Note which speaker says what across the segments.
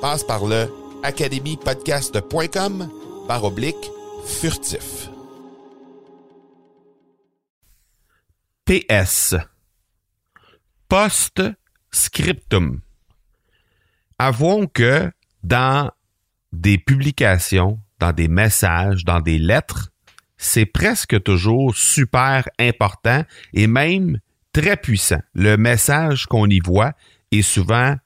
Speaker 1: Passe par le academypodcast.com par oblique furtif.
Speaker 2: PS. Post-scriptum. Avouons que dans des publications, dans des messages, dans des lettres, c'est presque toujours super important et même très puissant. Le message qu'on y voit est souvent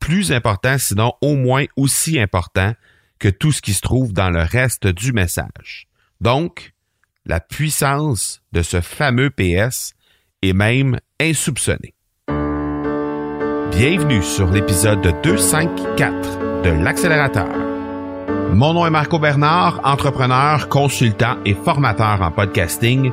Speaker 2: plus important, sinon au moins aussi important que tout ce qui se trouve dans le reste du message. Donc, la puissance de ce fameux PS est même insoupçonnée. Bienvenue sur l'épisode 254 de l'accélérateur. Mon nom est Marco Bernard, entrepreneur, consultant et formateur en podcasting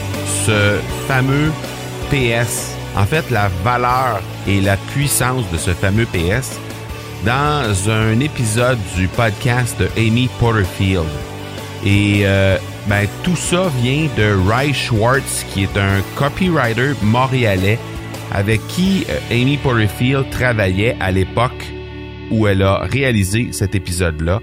Speaker 2: ce fameux PS, en fait la valeur et la puissance de ce fameux PS dans un épisode du podcast de Amy Porterfield. Et euh, ben, tout ça vient de Ray Schwartz, qui est un copywriter montréalais avec qui euh, Amy Porterfield travaillait à l'époque où elle a réalisé cet épisode-là.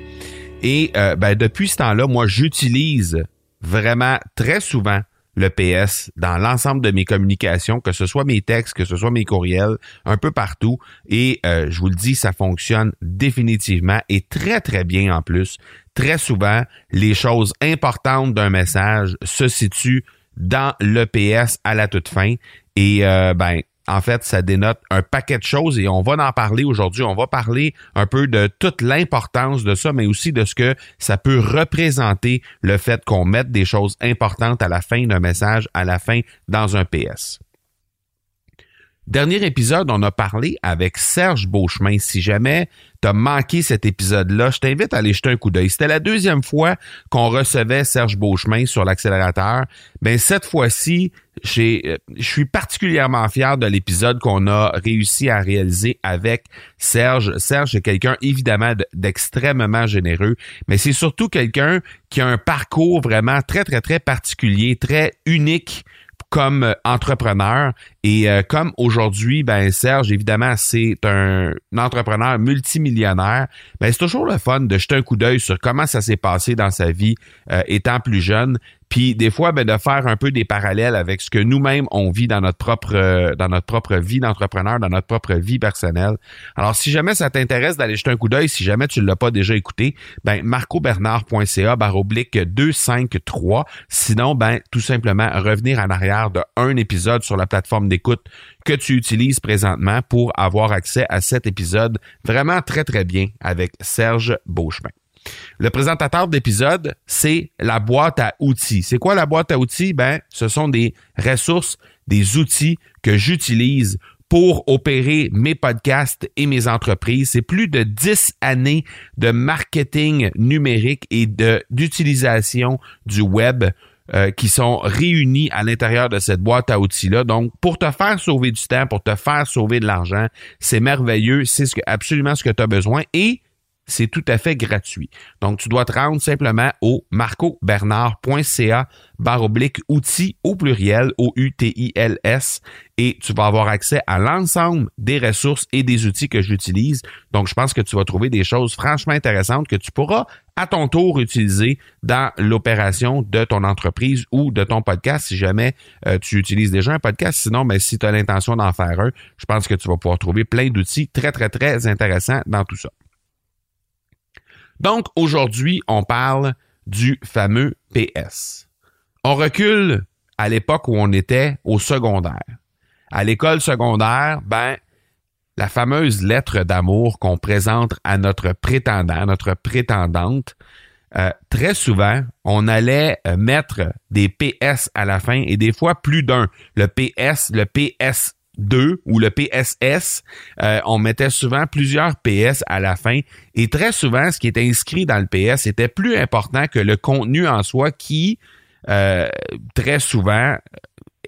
Speaker 2: Et euh, ben, depuis ce temps-là, moi, j'utilise vraiment très souvent le PS dans l'ensemble de mes communications, que ce soit mes textes, que ce soit mes courriels, un peu partout. Et euh, je vous le dis, ça fonctionne définitivement et très, très bien en plus. Très souvent, les choses importantes d'un message se situent dans le PS à la toute fin. Et euh, ben, en fait, ça dénote un paquet de choses et on va en parler aujourd'hui. On va parler un peu de toute l'importance de ça, mais aussi de ce que ça peut représenter le fait qu'on mette des choses importantes à la fin d'un message, à la fin dans un PS. Dernier épisode, on a parlé avec Serge Beauchemin. Si jamais tu as manqué cet épisode-là, je t'invite à aller jeter un coup d'œil. C'était la deuxième fois qu'on recevait Serge Beauchemin sur l'accélérateur. Ben cette fois-ci, je suis particulièrement fier de l'épisode qu'on a réussi à réaliser avec Serge. Serge est quelqu'un évidemment d'extrêmement généreux, mais c'est surtout quelqu'un qui a un parcours vraiment très très très particulier, très unique comme euh, entrepreneur. Et euh, comme aujourd'hui, ben Serge, évidemment, c'est un, entrepreneur multimillionnaire, ben c'est toujours le fun de jeter un coup d'œil sur comment ça s'est passé dans sa vie euh, étant plus jeune. Puis des fois, ben, de faire un peu des parallèles avec ce que nous-mêmes on vit dans notre propre dans notre propre vie d'entrepreneur, dans notre propre vie personnelle. Alors, si jamais ça t'intéresse d'aller jeter un coup d'œil, si jamais tu ne l'as pas déjà écouté, ben marcobernard.ca oblique 253. Sinon, ben tout simplement revenir en arrière de un épisode sur la plateforme d'écoute que tu utilises présentement pour avoir accès à cet épisode vraiment très très bien avec Serge Beauchemin. Le présentateur d'épisode, c'est la boîte à outils. C'est quoi la boîte à outils? Ben, ce sont des ressources, des outils que j'utilise pour opérer mes podcasts et mes entreprises. C'est plus de 10 années de marketing numérique et d'utilisation du web euh, qui sont réunis à l'intérieur de cette boîte à outils-là. Donc, pour te faire sauver du temps, pour te faire sauver de l'argent, c'est merveilleux, c'est ce que, absolument ce que tu as besoin et c'est tout à fait gratuit. Donc, tu dois te rendre simplement au marcobernard.ca barre oblique outils au pluriel, O-U-T-I-L-S, et tu vas avoir accès à l'ensemble des ressources et des outils que j'utilise. Donc, je pense que tu vas trouver des choses franchement intéressantes que tu pourras à ton tour utiliser dans l'opération de ton entreprise ou de ton podcast si jamais euh, tu utilises déjà un podcast. Sinon, mais ben, si tu as l'intention d'en faire un, je pense que tu vas pouvoir trouver plein d'outils très, très, très intéressants dans tout ça. Donc, aujourd'hui, on parle du fameux PS. On recule à l'époque où on était au secondaire. À l'école secondaire, ben, la fameuse lettre d'amour qu'on présente à notre prétendant, notre prétendante, euh, très souvent, on allait euh, mettre des PS à la fin et des fois plus d'un. Le PS, le PS 2 ou le PSS, euh, on mettait souvent plusieurs PS à la fin et très souvent ce qui était inscrit dans le PS était plus important que le contenu en soi qui euh, très souvent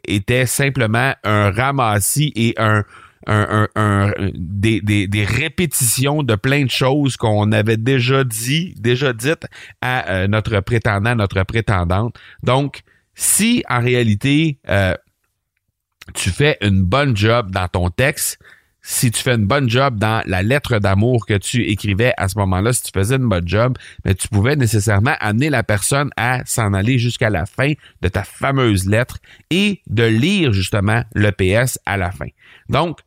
Speaker 2: était simplement un ramassis et un, un, un, des, des, des, répétitions de plein de choses qu'on avait déjà dit, déjà dites à euh, notre prétendant, notre prétendante. Donc, si en réalité tu fais une bonne job dans ton texte, si tu fais une bonne job dans la lettre d'amour que tu écrivais à ce moment-là, si tu faisais une bonne job, mais tu pouvais nécessairement amener la personne à s'en aller jusqu'à la fin de ta fameuse lettre et de lire justement le PS à la fin. Donc,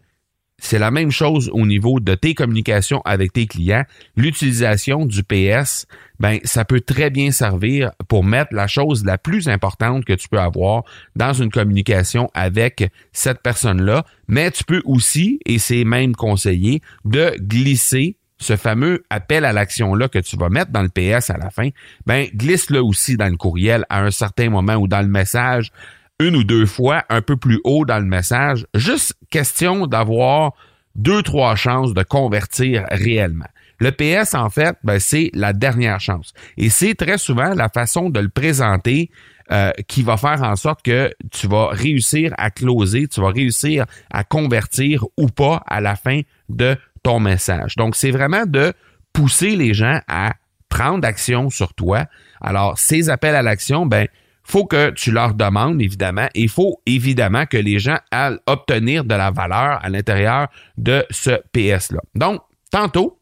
Speaker 2: c'est la même chose au niveau de tes communications avec tes clients. L'utilisation du PS, ben, ça peut très bien servir pour mettre la chose la plus importante que tu peux avoir dans une communication avec cette personne-là. Mais tu peux aussi, et c'est même conseillé, de glisser ce fameux appel à l'action-là que tu vas mettre dans le PS à la fin, ben, glisse-le aussi dans le courriel à un certain moment ou dans le message une ou deux fois un peu plus haut dans le message. Juste question d'avoir deux, trois chances de convertir réellement. Le PS, en fait, ben, c'est la dernière chance. Et c'est très souvent la façon de le présenter euh, qui va faire en sorte que tu vas réussir à closer, tu vas réussir à convertir ou pas à la fin de ton message. Donc, c'est vraiment de pousser les gens à prendre action sur toi. Alors, ces appels à l'action, ben, faut que tu leur demandes, évidemment, et il faut évidemment que les gens aillent obtenir de la valeur à l'intérieur de ce PS-là. Donc, tantôt,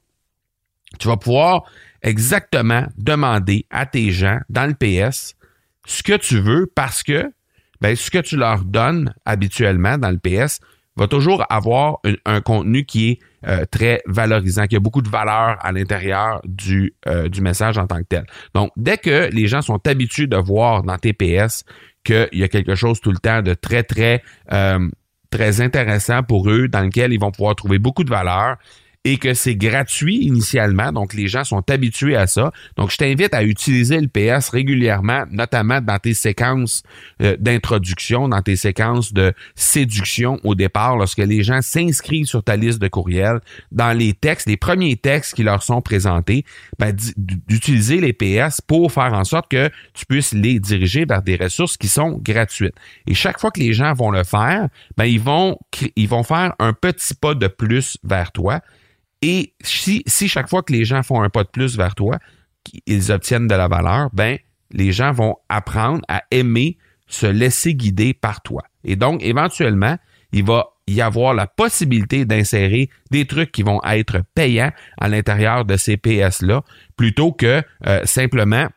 Speaker 2: tu vas pouvoir exactement demander à tes gens dans le PS ce que tu veux parce que ben, ce que tu leur donnes habituellement dans le PS va toujours avoir un, contenu qui est euh, très valorisant, qui a beaucoup de valeur à l'intérieur du, euh, du message en tant que tel. Donc, dès que les gens sont habitués de voir dans TPS qu'il y a quelque chose tout le temps de très, très, euh, très intéressant pour eux, dans lequel ils vont pouvoir trouver beaucoup de valeur, et que c'est gratuit initialement, donc les gens sont habitués à ça. Donc je t'invite à utiliser le PS régulièrement, notamment dans tes séquences euh, d'introduction, dans tes séquences de séduction au départ, lorsque les gens s'inscrivent sur ta liste de courriels, dans les textes, les premiers textes qui leur sont présentés, ben, d'utiliser les PS pour faire en sorte que tu puisses les diriger vers des ressources qui sont gratuites. Et chaque fois que les gens vont le faire, ben, ils vont ils vont faire un petit pas de plus vers toi et si, chaque fois que les gens font un pas de plus vers toi, ils obtiennent de la valeur, ben, les gens vont apprendre à aimer se laisser guider par toi. Et donc, éventuellement, il va y avoir la possibilité d'insérer des trucs qui vont être payants à l'intérieur de ces PS-là, plutôt que euh, simplement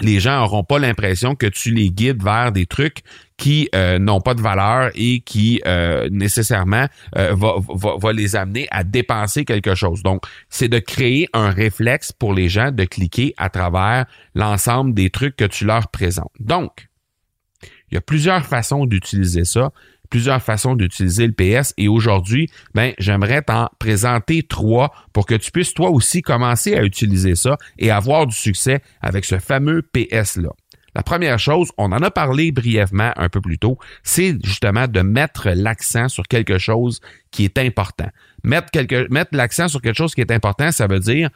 Speaker 2: les gens n'auront pas l'impression que tu les guides vers des trucs qui euh, n'ont pas de valeur et qui euh, nécessairement euh, va, va, va, les amener à dépenser quelque chose. Donc, c'est de créer un réflexe pour les gens de cliquer à travers l'ensemble des trucs que tu leur présentes. Donc, il y a plusieurs façons d'utiliser ça plusieurs façons d'utiliser le PS et aujourd'hui, ben, j'aimerais t'en présenter trois pour que tu puisses toi aussi commencer à utiliser ça et avoir du succès avec ce fameux PS-là. La première chose, on en a parlé brièvement un peu plus tôt, c'est justement de mettre l'accent sur quelque chose qui est important. Mettre, mettre l'accent sur quelque chose qui est important, ça veut dire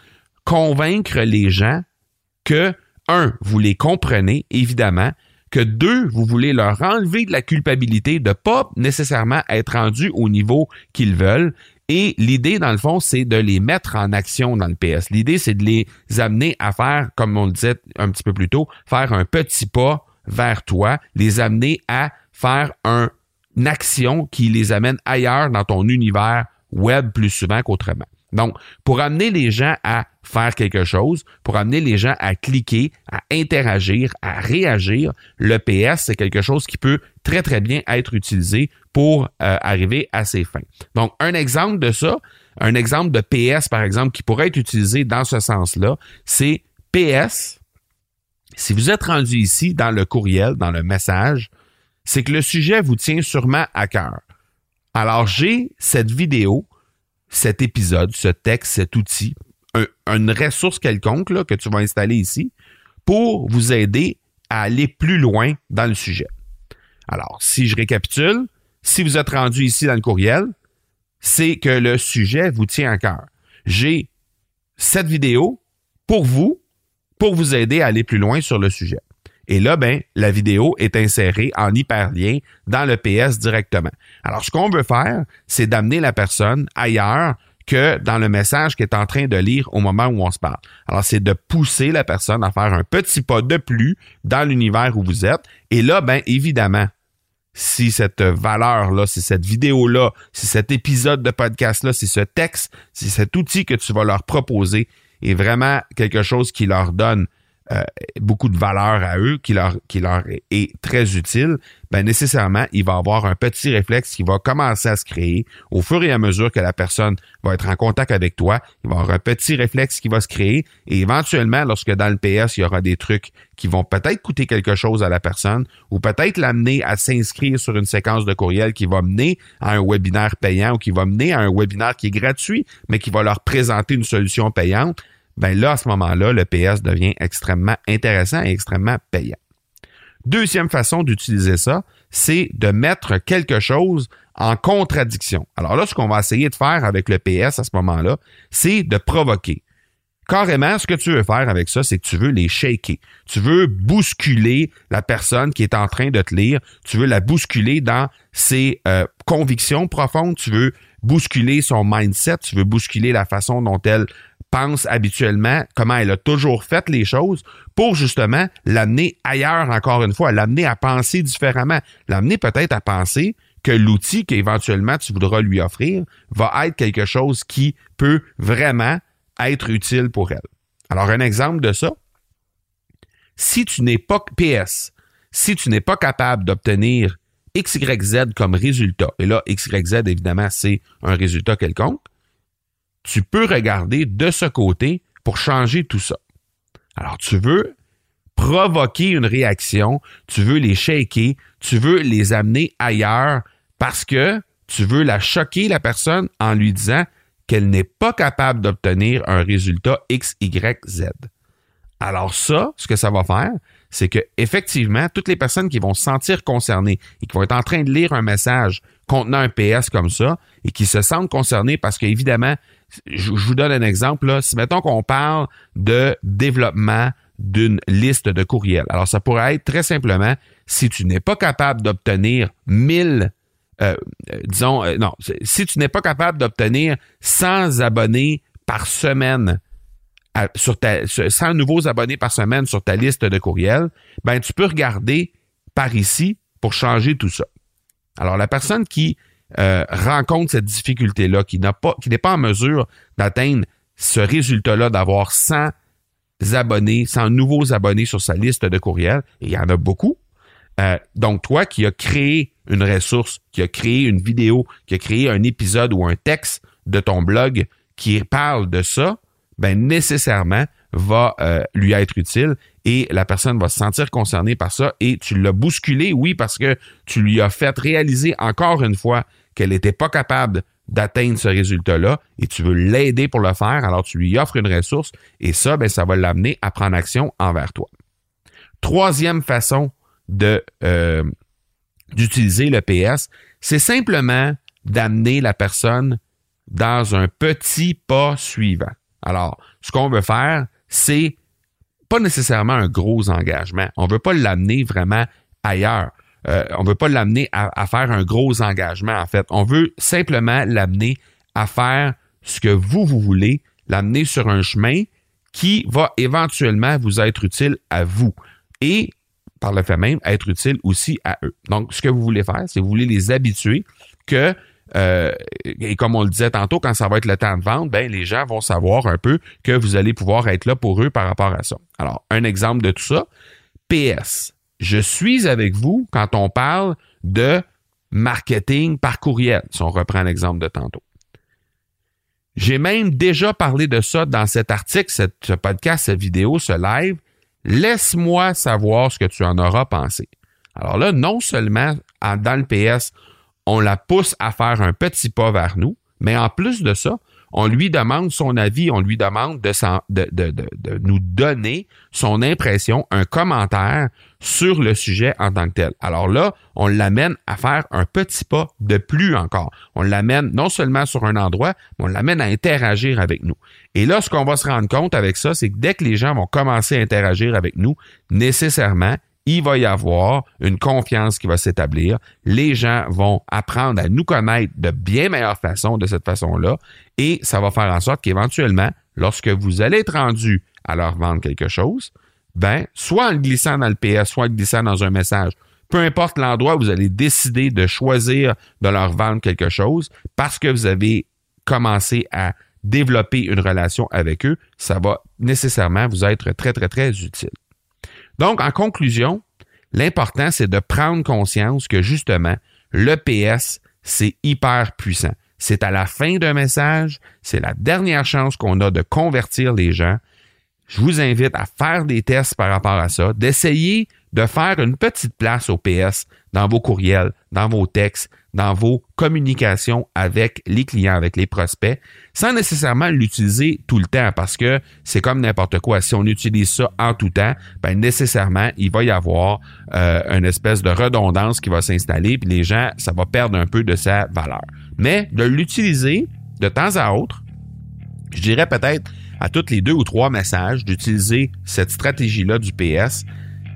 Speaker 2: convaincre les gens que, un, vous les comprenez, évidemment, que deux, vous voulez leur enlever de la culpabilité de pas nécessairement être rendus au niveau qu'ils veulent. Et l'idée, dans le fond, c'est de les mettre en action dans le PS. L'idée, c'est de les amener à faire, comme on le disait un petit peu plus tôt, faire un petit pas vers toi, les amener à faire un, une action qui les amène ailleurs dans ton univers web plus souvent qu'autrement. Donc, pour amener les gens à faire quelque chose, pour amener les gens à cliquer, à interagir, à réagir, le PS, c'est quelque chose qui peut très, très bien être utilisé pour euh, arriver à ses fins. Donc, un exemple de ça, un exemple de PS, par exemple, qui pourrait être utilisé dans ce sens-là, c'est PS. Si vous êtes rendu ici dans le courriel, dans le message, c'est que le sujet vous tient sûrement à cœur. Alors, j'ai cette vidéo cet épisode, ce texte, cet outil, une ressource quelconque que tu vas installer ici pour vous aider à aller plus loin dans le sujet. Alors, si je récapitule, si vous êtes rendu ici dans le courriel, c'est que le sujet vous tient à cœur. J'ai cette vidéo pour vous, pour vous aider à aller plus loin sur le sujet. Et là, ben, la vidéo est insérée en hyperlien dans le PS directement. Alors, ce qu'on veut faire, c'est d'amener la personne ailleurs que dans le message qu'elle est en train de lire au moment où on se parle. Alors, c'est de pousser la personne à faire un petit pas de plus dans l'univers où vous êtes. Et là, ben, évidemment, si cette valeur-là, si cette vidéo-là, si cet épisode de podcast-là, si ce texte, si cet outil que tu vas leur proposer est vraiment quelque chose qui leur donne euh, beaucoup de valeur à eux, qui leur, qui leur est très utile, ben nécessairement, il va avoir un petit réflexe qui va commencer à se créer au fur et à mesure que la personne va être en contact avec toi. Il va avoir un petit réflexe qui va se créer et éventuellement, lorsque dans le PS, il y aura des trucs qui vont peut-être coûter quelque chose à la personne ou peut-être l'amener à s'inscrire sur une séquence de courriel qui va mener à un webinaire payant ou qui va mener à un webinaire qui est gratuit, mais qui va leur présenter une solution payante ben là, à ce moment-là, le PS devient extrêmement intéressant et extrêmement payant. Deuxième façon d'utiliser ça, c'est de mettre quelque chose en contradiction. Alors là, ce qu'on va essayer de faire avec le PS à ce moment-là, c'est de provoquer. Carrément, ce que tu veux faire avec ça, c'est que tu veux les shaker. Tu veux bousculer la personne qui est en train de te lire. Tu veux la bousculer dans ses euh, convictions profondes. Tu veux bousculer son mindset. Tu veux bousculer la façon dont elle pense habituellement, comment elle a toujours fait les choses, pour justement l'amener ailleurs encore une fois, l'amener à penser différemment, l'amener peut-être à penser que l'outil qu'éventuellement tu voudras lui offrir va être quelque chose qui peut vraiment être utile pour elle. Alors un exemple de ça, si tu n'es pas PS, si tu n'es pas capable d'obtenir XYZ comme résultat, et là XYZ évidemment c'est un résultat quelconque, tu peux regarder de ce côté pour changer tout ça. Alors, tu veux provoquer une réaction, tu veux les shaker, tu veux les amener ailleurs parce que tu veux la choquer, la personne, en lui disant qu'elle n'est pas capable d'obtenir un résultat X, Y, Z. Alors ça, ce que ça va faire, c'est que effectivement, toutes les personnes qui vont se sentir concernées et qui vont être en train de lire un message contenant un PS comme ça et qui se sentent concernées parce qu'évidemment, je, vous donne un exemple. Là. Si mettons qu'on parle de développement d'une liste de courriels. Alors, ça pourrait être très simplement, si tu n'es pas capable d'obtenir 1000, euh, disons, euh, non, si tu n'es pas capable d'obtenir 100 abonnés par semaine, sur ta, 100 nouveaux abonnés par semaine sur ta liste de courriels, ben, tu peux regarder par ici pour changer tout ça. Alors, la personne qui euh, rencontre cette difficulté-là, qui n'a pas, qui n'est pas en mesure d'atteindre ce résultat-là, d'avoir 100 abonnés, 100 nouveaux abonnés sur sa liste de courriels, et il y en a beaucoup. Euh, donc, toi qui as créé une ressource, qui a créé une vidéo, qui a créé un épisode ou un texte de ton blog qui parle de ça, ben nécessairement va euh, lui être utile et la personne va se sentir concernée par ça et tu l'as bousculé, oui, parce que tu lui as fait réaliser encore une fois qu'elle n'était pas capable d'atteindre ce résultat-là et tu veux l'aider pour le faire, alors tu lui offres une ressource et ça, ben, ça va l'amener à prendre action envers toi. Troisième façon de euh, d'utiliser le PS, c'est simplement d'amener la personne dans un petit pas suivant. Alors, ce qu'on veut faire, c'est pas nécessairement un gros engagement. On veut pas l'amener vraiment ailleurs. Euh, on veut pas l'amener à, faire un gros engagement, en fait. On veut simplement l'amener à faire ce que vous, vous voulez, l'amener sur un chemin qui va éventuellement vous être utile à vous. Et par le fait même, être utile aussi à eux. Donc, ce que vous voulez faire, c'est vous voulez les habituer que euh, et comme on le disait tantôt, quand ça va être le temps de vente, ben les gens vont savoir un peu que vous allez pouvoir être là pour eux par rapport à ça. Alors, un exemple de tout ça, PS. Je suis avec vous quand on parle de marketing par courriel, si on reprend l'exemple de tantôt. J'ai même déjà parlé de ça dans cet article, ce podcast, cette vidéo, ce live. Laisse-moi savoir ce que tu en auras pensé. Alors là, non seulement dans le PS, on la pousse à faire un petit pas vers nous, mais en plus de ça, on lui demande son avis, on lui demande de, nous donner son impression, un commentaire sur le sujet en tant que tel. Alors là, on l'amène à faire un petit pas de plus encore. On l'amène non seulement sur un endroit, mais on l'amène à interagir avec nous. Et là, ce qu'on va se rendre compte avec ça, c'est que dès que les gens vont commencer à interagir avec nous, nécessairement, il va y avoir une confiance qui va s'établir. Les gens vont apprendre à nous connaître de bien meilleure façon de cette façon-là et ça va faire en sorte qu'éventuellement, lorsque vous allez être rendu à leur vendre quelque chose, ben, soit en glissant dans le PS, soit en glissant dans un message, peu importe l'endroit où vous allez décider de choisir de leur vendre quelque chose parce que vous avez commencé à développer une relation avec eux, ça va nécessairement vous être très, très, très utile. Donc, en conclusion, l'important, c'est de prendre conscience que justement, le PS, c'est hyper puissant. C'est à la fin d'un message, c'est la dernière chance qu'on a de convertir les gens. Je vous invite à faire des tests par rapport à ça, d'essayer de faire une petite place au PS dans vos courriels, dans vos textes, dans vos communications avec les clients, avec les prospects, sans nécessairement l'utiliser tout le temps, parce que c'est comme n'importe quoi. Si on utilise ça en tout temps, ben nécessairement, il va y avoir euh, une espèce de redondance qui va s'installer, puis les gens, ça va perdre un peu de sa valeur. Mais de l'utiliser de temps à autre, je dirais peut-être à tous les deux ou trois messages, d'utiliser cette stratégie-là du PS,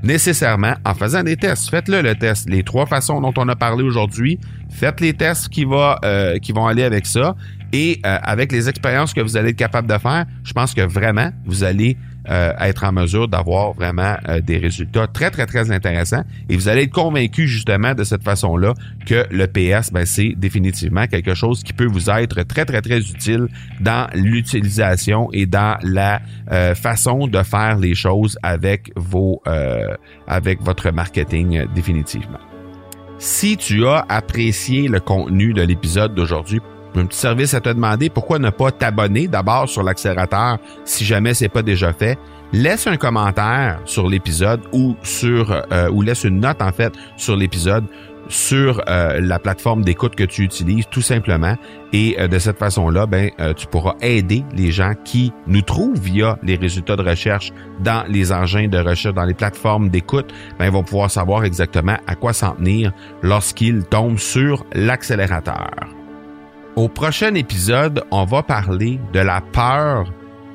Speaker 2: nécessairement en faisant des tests. Faites-le le test. Les trois façons dont on a parlé aujourd'hui, faites les tests qui, euh, qui vont aller avec ça. Et euh, avec les expériences que vous allez être capable de faire, je pense que vraiment, vous allez euh, être en mesure d'avoir vraiment euh, des résultats très, très, très intéressants. Et vous allez être convaincu justement de cette façon-là que le PS, ben, c'est définitivement quelque chose qui peut vous être très, très, très utile dans l'utilisation et dans la euh, façon de faire les choses avec vos avec votre marketing définitivement. Si tu as apprécié le contenu de l'épisode d'aujourd'hui, un petit service à te demander, pourquoi ne pas t'abonner d'abord sur l'accélérateur si jamais c'est pas déjà fait. Laisse un commentaire sur l'épisode ou sur euh, ou laisse une note en fait sur l'épisode sur euh, la plateforme d'écoute que tu utilises tout simplement et euh, de cette façon-là ben tu pourras aider les gens qui nous trouvent via les résultats de recherche dans les engins de recherche dans les plateformes d'écoute ben ils vont pouvoir savoir exactement à quoi s'en tenir lorsqu'ils tombent sur l'accélérateur. Au prochain épisode, on va parler de la peur,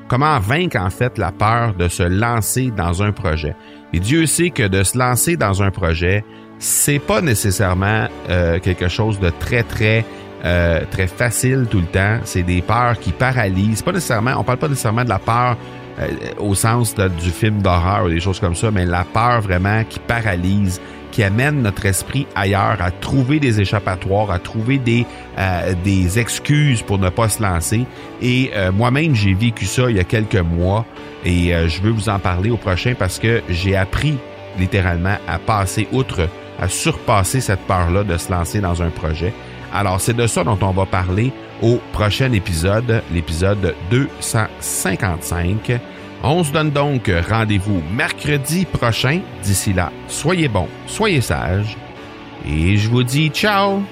Speaker 2: comment vaincre en fait la peur de se lancer dans un projet. Et Dieu sait que de se lancer dans un projet, c'est pas nécessairement euh, quelque chose de très très euh, très facile tout le temps. C'est des peurs qui paralysent. Pas nécessairement, on parle pas nécessairement de la peur euh, au sens du film d'horreur ou des choses comme ça, mais la peur vraiment qui paralyse, qui amène notre esprit ailleurs, à trouver des échappatoires, à trouver des, euh, des excuses pour ne pas se lancer. Et euh, moi-même, j'ai vécu ça il y a quelques mois et euh, je veux vous en parler au prochain parce que j'ai appris littéralement à passer outre, à surpasser cette peur-là de se lancer dans un projet. Alors, c'est de ça dont on va parler au prochain épisode, l'épisode 255. On se donne donc rendez-vous mercredi prochain. D'ici là, soyez bons, soyez sages. Et je vous dis ciao